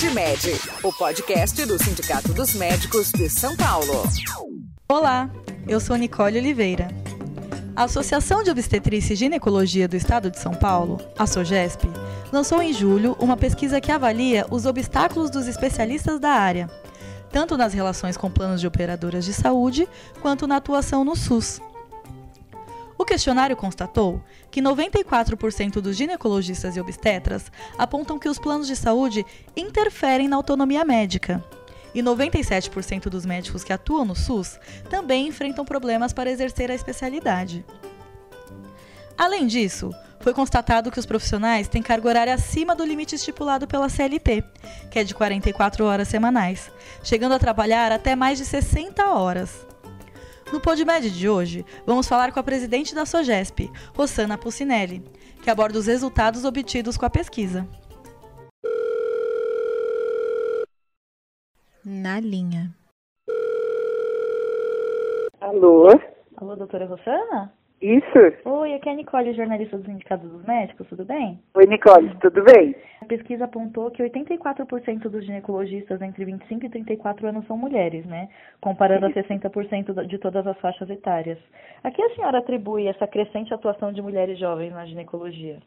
PodMed, o podcast do Sindicato dos Médicos de São Paulo. Olá, eu sou Nicole Oliveira. A Associação de Obstetrícia e Ginecologia do Estado de São Paulo, a SOGESP, lançou em julho uma pesquisa que avalia os obstáculos dos especialistas da área, tanto nas relações com planos de operadoras de saúde quanto na atuação no SUS. O questionário constatou que 94% dos ginecologistas e obstetras apontam que os planos de saúde interferem na autonomia médica. E 97% dos médicos que atuam no SUS também enfrentam problemas para exercer a especialidade. Além disso, foi constatado que os profissionais têm carga horária acima do limite estipulado pela CLT, que é de 44 horas semanais, chegando a trabalhar até mais de 60 horas. No PodMed de hoje, vamos falar com a presidente da SOGESP, Rossana Pucinelli, que aborda os resultados obtidos com a pesquisa. Na linha. Alô? Alô, doutora Rossana? Isso? Oi, aqui é a Nicole, jornalista do Sindicato dos Médicos, tudo bem? Oi, Nicole, tudo bem? A pesquisa apontou que 84% dos ginecologistas entre 25 e 34 anos são mulheres, né? Comparando a 60% de todas as faixas etárias. A que a senhora atribui essa crescente atuação de mulheres jovens na ginecologia?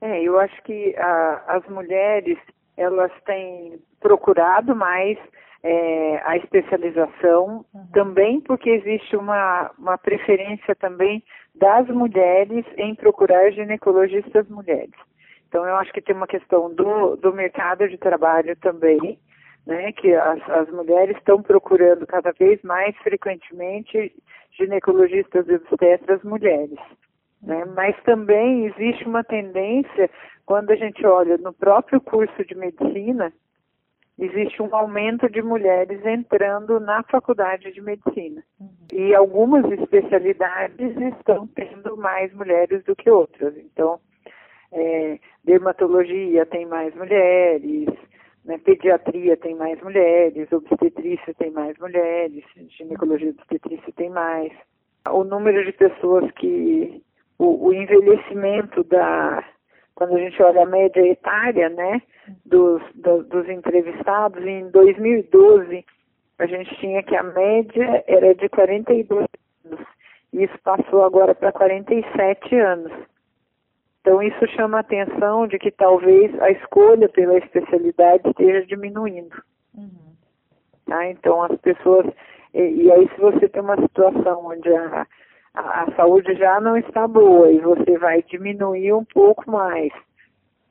É, eu acho que a, as mulheres, elas têm procurado mais é, a especialização, uhum. também porque existe uma, uma preferência também das mulheres em procurar ginecologistas mulheres. Então, eu acho que tem uma questão do, do mercado de trabalho também, né, que as, as mulheres estão procurando cada vez mais frequentemente ginecologistas e obstetras mulheres. Né? Mas também existe uma tendência, quando a gente olha no próprio curso de medicina, existe um aumento de mulheres entrando na faculdade de medicina. E algumas especialidades estão tendo mais mulheres do que outras. Então, é, dermatologia tem mais mulheres, né, pediatria tem mais mulheres, obstetrícia tem mais mulheres, ginecologia obstetrícia tem mais. O número de pessoas que. o, o envelhecimento da quando a gente olha a média etária, né, dos, do, dos entrevistados, em 2012 a gente tinha que a média era de 42 anos, e isso passou agora para 47 anos. Então isso chama a atenção de que talvez a escolha pela especialidade esteja diminuindo. Uhum. Tá? Então as pessoas, e, e aí se você tem uma situação onde a a, a saúde já não está boa e você vai diminuir um pouco mais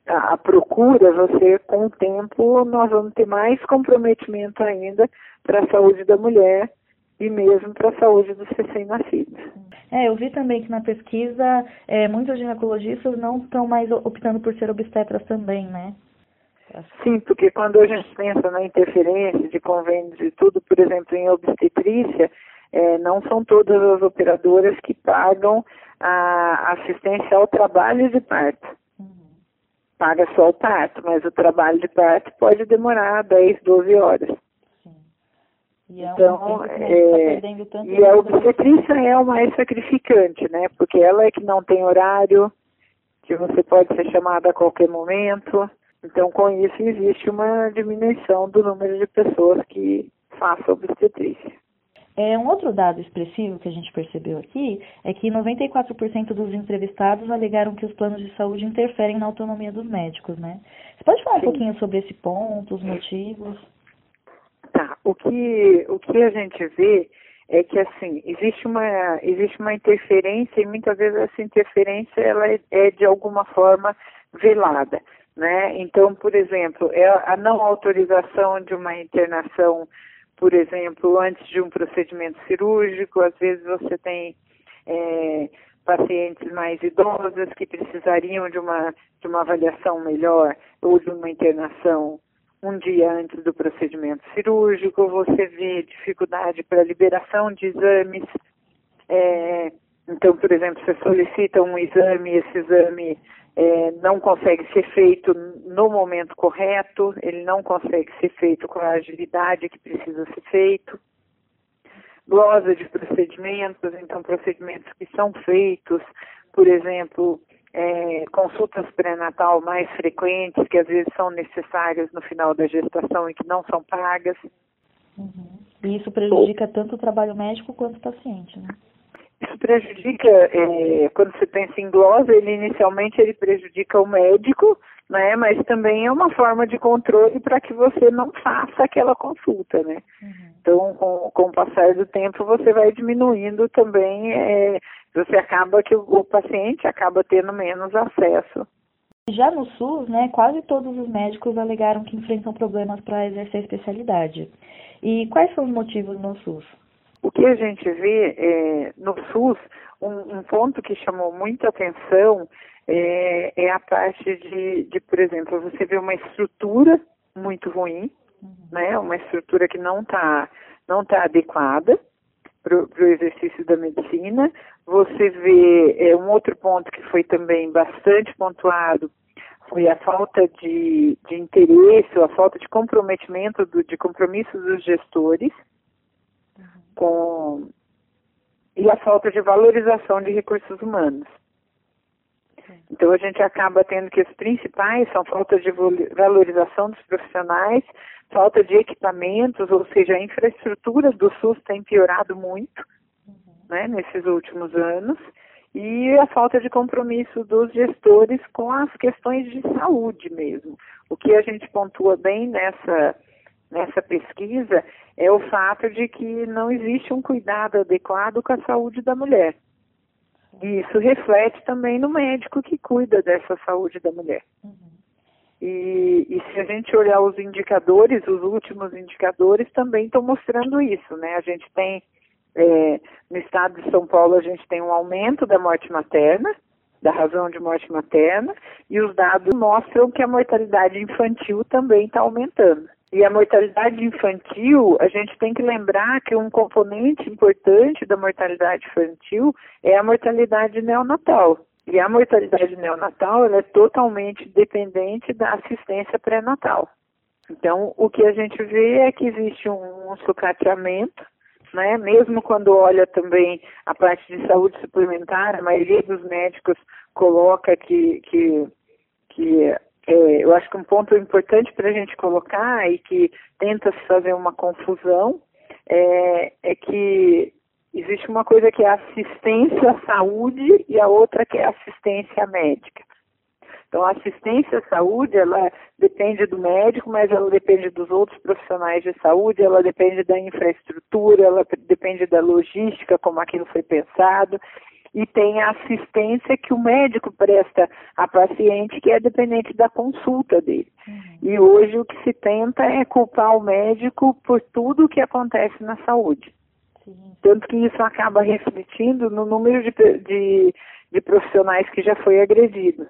a, a procura, você com o tempo nós vamos ter mais comprometimento ainda para a saúde da mulher e mesmo para a saúde dos recém-nascidos. É, eu vi também que na pesquisa é, muitos ginecologistas não estão mais optando por ser obstetras também, né? Sim, porque quando a gente pensa na interferência de convênios e tudo, por exemplo, em obstetrícia, é, não são todas as operadoras que pagam a assistência ao trabalho de parto. Uhum. Paga só o parto, mas o trabalho de parto pode demorar 10, 12 horas. E é então, é, tá e a obstetrícia é o mais sacrificante, né? Porque ela é que não tem horário, que você pode ser chamada a qualquer momento. Então, com isso, existe uma diminuição do número de pessoas que façam obstetrícia. É, um outro dado expressivo que a gente percebeu aqui é que 94% dos entrevistados alegaram que os planos de saúde interferem na autonomia dos médicos, né? Você pode falar Sim. um pouquinho sobre esse ponto, os motivos? Tá. O que, o que a gente vê é que assim existe uma existe uma interferência e muitas vezes essa interferência ela é, é de alguma forma velada, né? Então, por exemplo, é a não autorização de uma internação por exemplo, antes de um procedimento cirúrgico, às vezes você tem é, pacientes mais idosas que precisariam de uma, de uma avaliação melhor ou de uma internação um dia antes do procedimento cirúrgico, você vê dificuldade para liberação de exames. É, então, por exemplo, você solicita um exame, esse exame é, não consegue ser feito no momento correto, ele não consegue ser feito com a agilidade que precisa ser feito. Glosa de procedimentos, então procedimentos que são feitos, por exemplo, é, consultas pré-natal mais frequentes, que às vezes são necessárias no final da gestação e que não são pagas. Uhum. E isso prejudica tanto o trabalho médico quanto o paciente, né? Isso prejudica, é, quando você pensa em glosa, ele inicialmente ele prejudica o médico, né? Mas também é uma forma de controle para que você não faça aquela consulta, né? Uhum. Então, com, com o passar do tempo, você vai diminuindo também, é, você acaba que o, o paciente acaba tendo menos acesso já no SUS, né, quase todos os médicos alegaram que enfrentam problemas para exercer a especialidade. E quais são os motivos no SUS? O que a gente vê é, no SUS, um, um, ponto que chamou muita atenção é, é a parte de, de, por exemplo, você vê uma estrutura muito ruim, uhum. né, uma estrutura que não está não tá adequada para o exercício da medicina. Você vê é, um outro ponto que foi também bastante pontuado foi a falta de, de interesse ou a falta de comprometimento, do, de compromisso dos gestores uhum. com e a falta de valorização de recursos humanos. Então a gente acaba tendo que os principais são falta de valorização dos profissionais, falta de equipamentos, ou seja, a infraestrutura do SUS tem piorado muito. Né, nesses últimos anos, e a falta de compromisso dos gestores com as questões de saúde mesmo. O que a gente pontua bem nessa, nessa pesquisa é o fato de que não existe um cuidado adequado com a saúde da mulher. E isso reflete também no médico que cuida dessa saúde da mulher. Uhum. E, e, se a gente olhar os indicadores, os últimos indicadores também estão mostrando isso, né? A gente tem, é, no estado de São Paulo, a gente tem um aumento da morte materna, da razão de morte materna, e os dados mostram que a mortalidade infantil também está aumentando. E a mortalidade infantil, a gente tem que lembrar que um componente importante da mortalidade infantil é a mortalidade neonatal. E a mortalidade neonatal é totalmente dependente da assistência pré-natal. Então, o que a gente vê é que existe um, um sucateamento, né? mesmo quando olha também a parte de saúde suplementar, a maioria dos médicos coloca que, que, que é, eu acho que um ponto importante para a gente colocar e que tenta se fazer uma confusão é, é que existe uma coisa que é assistência à saúde e a outra que é assistência médica. Então, a assistência à saúde, ela depende do médico, mas ela depende dos outros profissionais de saúde, ela depende da infraestrutura, ela depende da logística, como aquilo foi pensado, e tem a assistência que o médico presta à paciente, que é dependente da consulta dele. Uhum. E hoje o que se tenta é culpar o médico por tudo o que acontece na saúde. Tanto que isso acaba refletindo no número de, de, de profissionais que já foi agredido.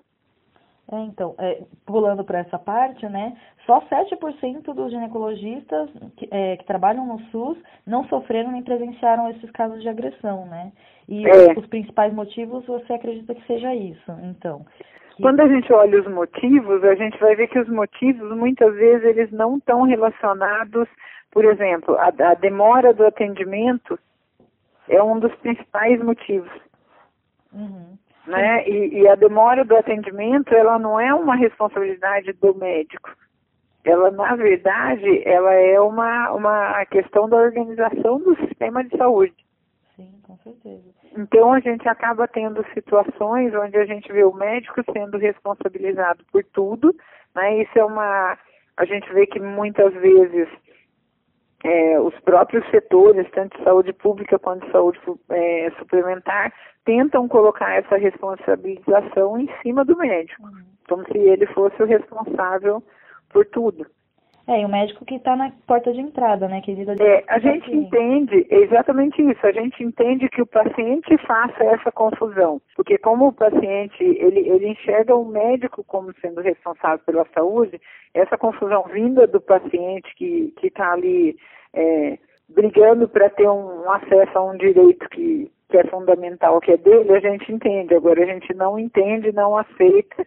É, então, é, pulando para essa parte, né, só 7% dos ginecologistas que, é, que, trabalham no SUS não sofreram nem presenciaram esses casos de agressão, né? E é. os, os principais motivos você acredita que seja isso, então? Que... Quando a gente olha os motivos, a gente vai ver que os motivos, muitas vezes, eles não estão relacionados por exemplo, a, a demora do atendimento é um dos principais motivos. Uhum. Né? E, e, a demora do atendimento, ela não é uma responsabilidade do médico. Ela, na verdade, ela é uma, uma questão da organização do sistema de saúde. Sim, com certeza. Então, a gente acaba tendo situações onde a gente vê o médico sendo responsabilizado por tudo, né? Isso é uma... A gente vê que muitas vezes é, os próprios setores, tanto de saúde pública quanto de saúde é, suplementar, tentam colocar essa responsabilização em cima do médico, como se ele fosse o responsável por tudo. É, e o médico que está na porta de entrada, né, que lida É, a gente entende exatamente isso, a gente entende que o paciente faça essa confusão, porque como o paciente, ele, ele enxerga o médico como sendo responsável pela saúde, essa confusão vinda do paciente que está ali é, brigando para ter um acesso a um direito que, que é fundamental, que é dele, a gente entende, agora a gente não entende, não aceita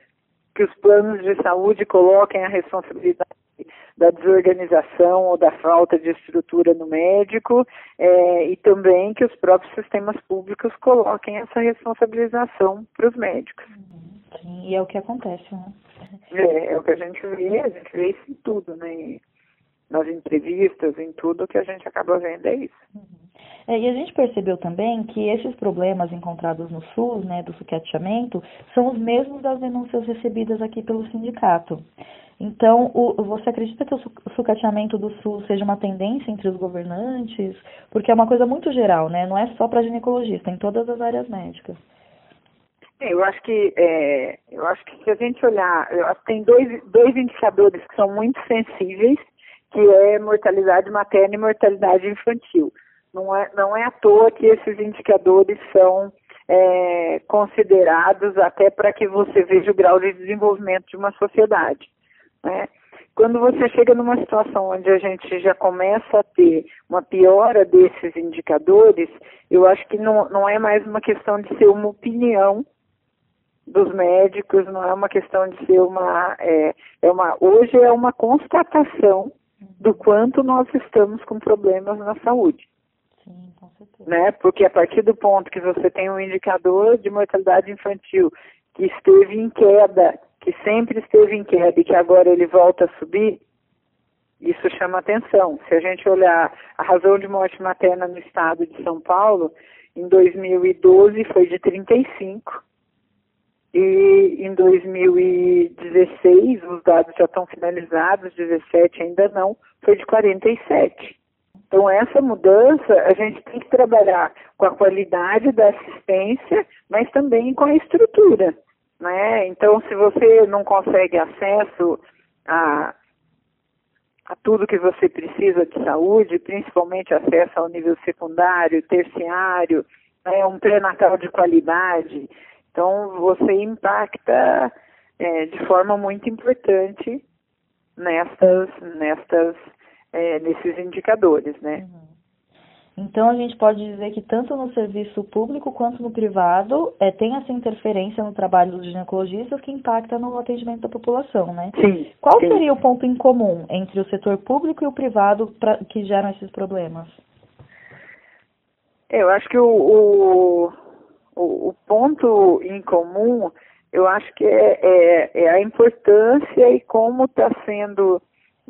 que os planos de saúde coloquem a responsabilidade da desorganização ou da falta de estrutura no médico é, e também que os próprios sistemas públicos coloquem essa responsabilização para os médicos. Sim, e é o que acontece, né? É, é o que a gente vê, a gente vê isso em tudo, né? Nas entrevistas, em tudo que a gente acaba vendo é isso. Uhum. É, e a gente percebeu também que esses problemas encontrados no SUS, né, do sucateamento, são os mesmos das denúncias recebidas aqui pelo sindicato. Então, o, você acredita que o sucateamento do SUS seja uma tendência entre os governantes? Porque é uma coisa muito geral, né? Não é só para ginecologista, em todas as áreas médicas. É, eu acho que é, eu acho que se a gente olhar, tem dois, dois indicadores que são muito sensíveis, que é mortalidade materna e mortalidade infantil. Não é, não é à toa que esses indicadores são é, considerados até para que você veja o grau de desenvolvimento de uma sociedade. Né? Quando você chega numa situação onde a gente já começa a ter uma piora desses indicadores, eu acho que não, não é mais uma questão de ser uma opinião dos médicos, não é uma questão de ser uma, é, é uma hoje é uma constatação do quanto nós estamos com problemas na saúde. Sim, com certeza. Né? Porque a partir do ponto que você tem um indicador de mortalidade infantil que esteve em queda que sempre esteve em queda e que agora ele volta a subir, isso chama atenção. Se a gente olhar a razão de morte materna no estado de São Paulo, em 2012 foi de 35 e em 2016, os dados já estão finalizados, 17 ainda não, foi de 47. Então essa mudança a gente tem que trabalhar com a qualidade da assistência, mas também com a estrutura. Né? Então, se você não consegue acesso a, a tudo que você precisa de saúde, principalmente acesso ao nível secundário, terciário, né, um pré-natal de qualidade, então você impacta é, de forma muito importante nestas, nestas, é, nesses indicadores, né? Uhum. Então, a gente pode dizer que tanto no serviço público quanto no privado é, tem essa interferência no trabalho dos ginecologistas que impacta no atendimento da população, né? Sim. Qual sim. seria o ponto em comum entre o setor público e o privado pra, que geram esses problemas? Eu acho que o, o, o ponto em comum, eu acho que é, é, é a importância e como está sendo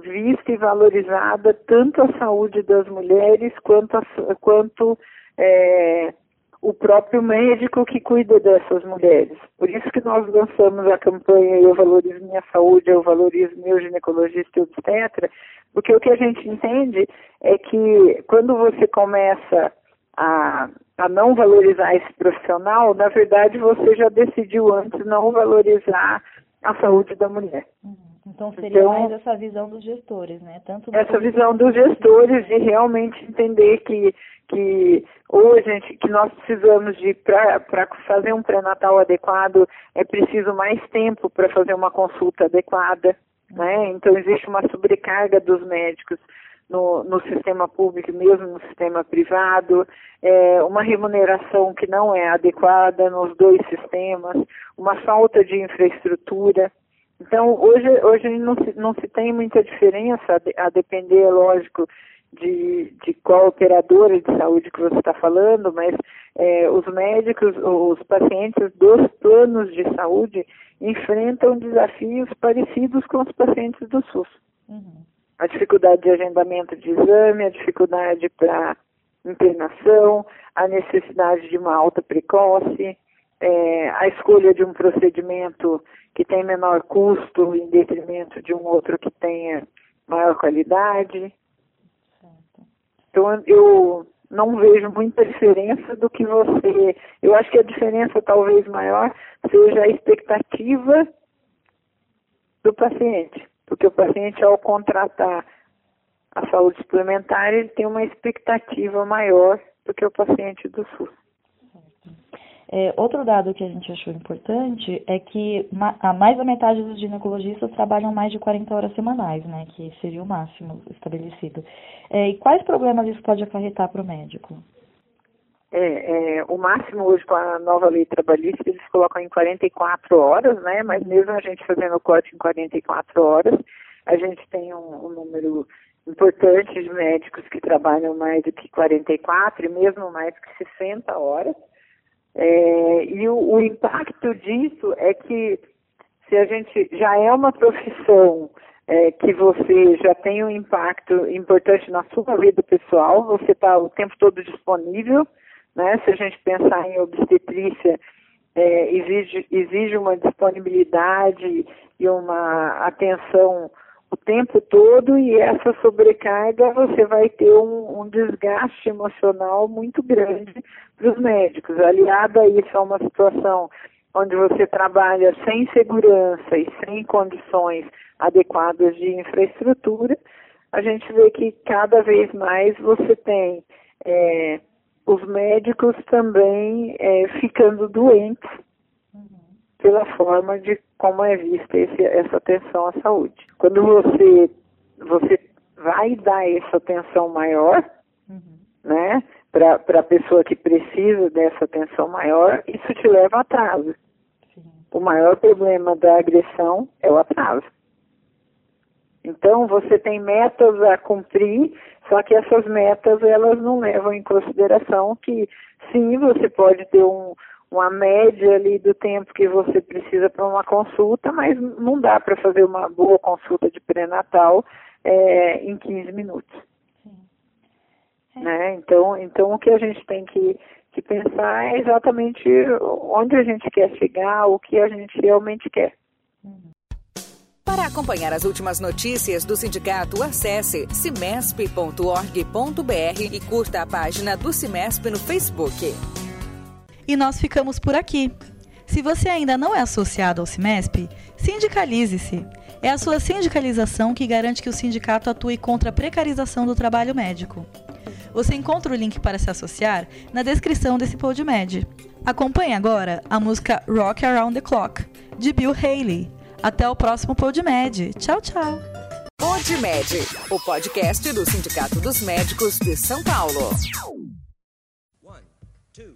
vista e valorizada tanto a saúde das mulheres quanto, a, quanto é, o próprio médico que cuida dessas mulheres. Por isso que nós lançamos a campanha Eu Valorizo Minha Saúde, Eu Valorizo Meu Ginecologista e Obstetra, porque o que a gente entende é que quando você começa a, a não valorizar esse profissional, na verdade você já decidiu antes não valorizar a saúde da mulher. Uhum. Então seria então, mais essa visão dos gestores, né? Tanto essa visão dos gestores de realmente entender que que hoje gente, que nós precisamos de para fazer um pré-natal adequado é preciso mais tempo para fazer uma consulta adequada, né? Então existe uma sobrecarga dos médicos no, no sistema público, mesmo no sistema privado, é, uma remuneração que não é adequada nos dois sistemas, uma falta de infraestrutura. Então, hoje, hoje não, se, não se tem muita diferença, a depender, lógico, de, de qual operadora de saúde que você está falando, mas é, os médicos, os pacientes dos planos de saúde enfrentam desafios parecidos com os pacientes do SUS. Uhum. A dificuldade de agendamento de exame, a dificuldade para internação, a necessidade de uma alta precoce, é, a escolha de um procedimento que tem menor custo em detrimento de um outro que tenha maior qualidade. Então eu não vejo muita diferença do que você. Eu acho que a diferença talvez maior seja a expectativa do paciente, porque o paciente ao contratar a saúde suplementar ele tem uma expectativa maior do que o paciente do SUS. É, outro dado que a gente achou importante é que a mais da metade dos ginecologistas trabalham mais de 40 horas semanais, né, que seria o máximo estabelecido. É, e quais problemas isso pode acarretar para o médico? É, é, o máximo hoje com a nova lei trabalhista eles colocam em 44 horas, né? Mas mesmo a gente fazendo o corte em 44 horas, a gente tem um, um número importante de médicos que trabalham mais do que 44 e mesmo mais que 60 horas É, e o, o impacto disso é que se a gente já é uma profissão é, que você já tem um impacto importante na sua vida pessoal, você está o tempo todo disponível, né? Se a gente pensar em obstetrícia, é, exige, exige uma disponibilidade e uma atenção o tempo todo e essa sobrecarga você vai ter um, um desgaste emocional muito grande para os médicos. Aliado a isso a uma situação onde você trabalha sem segurança e sem condições adequadas de infraestrutura, a gente vê que cada vez mais você tem é, os médicos também é, ficando doentes pela forma de como é vista esse, essa atenção à saúde. Quando você, você vai dar essa atenção maior, uhum. né, para a pessoa que precisa dessa atenção maior, isso te leva a atraso. Sim. O maior problema da agressão é o atraso. Então você tem metas a cumprir, só que essas metas elas não levam em consideração que sim, você pode ter um, uma média ali do tempo que você precisa para uma consulta, mas não dá para fazer uma boa consulta de pré-natal é, em 15 minutos. É. Né? Então, então o que a gente tem que, que pensar é exatamente onde a gente quer chegar, o que a gente realmente quer. Para acompanhar as últimas notícias do sindicato, acesse cimesp.org.br e curta a página do Cimesp no Facebook. E nós ficamos por aqui. Se você ainda não é associado ao CIMESP, sindicalize-se. É a sua sindicalização que garante que o sindicato atue contra a precarização do trabalho médico. Você encontra o link para se associar na descrição desse PodMed. Acompanhe agora a música Rock Around the Clock, de Bill Haley. Até o próximo PodMed. Tchau, tchau. PodMed, o podcast do Sindicato dos Médicos de São Paulo. One, two.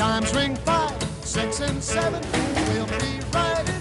Chimes ring five, six, and seven. We'll be right in.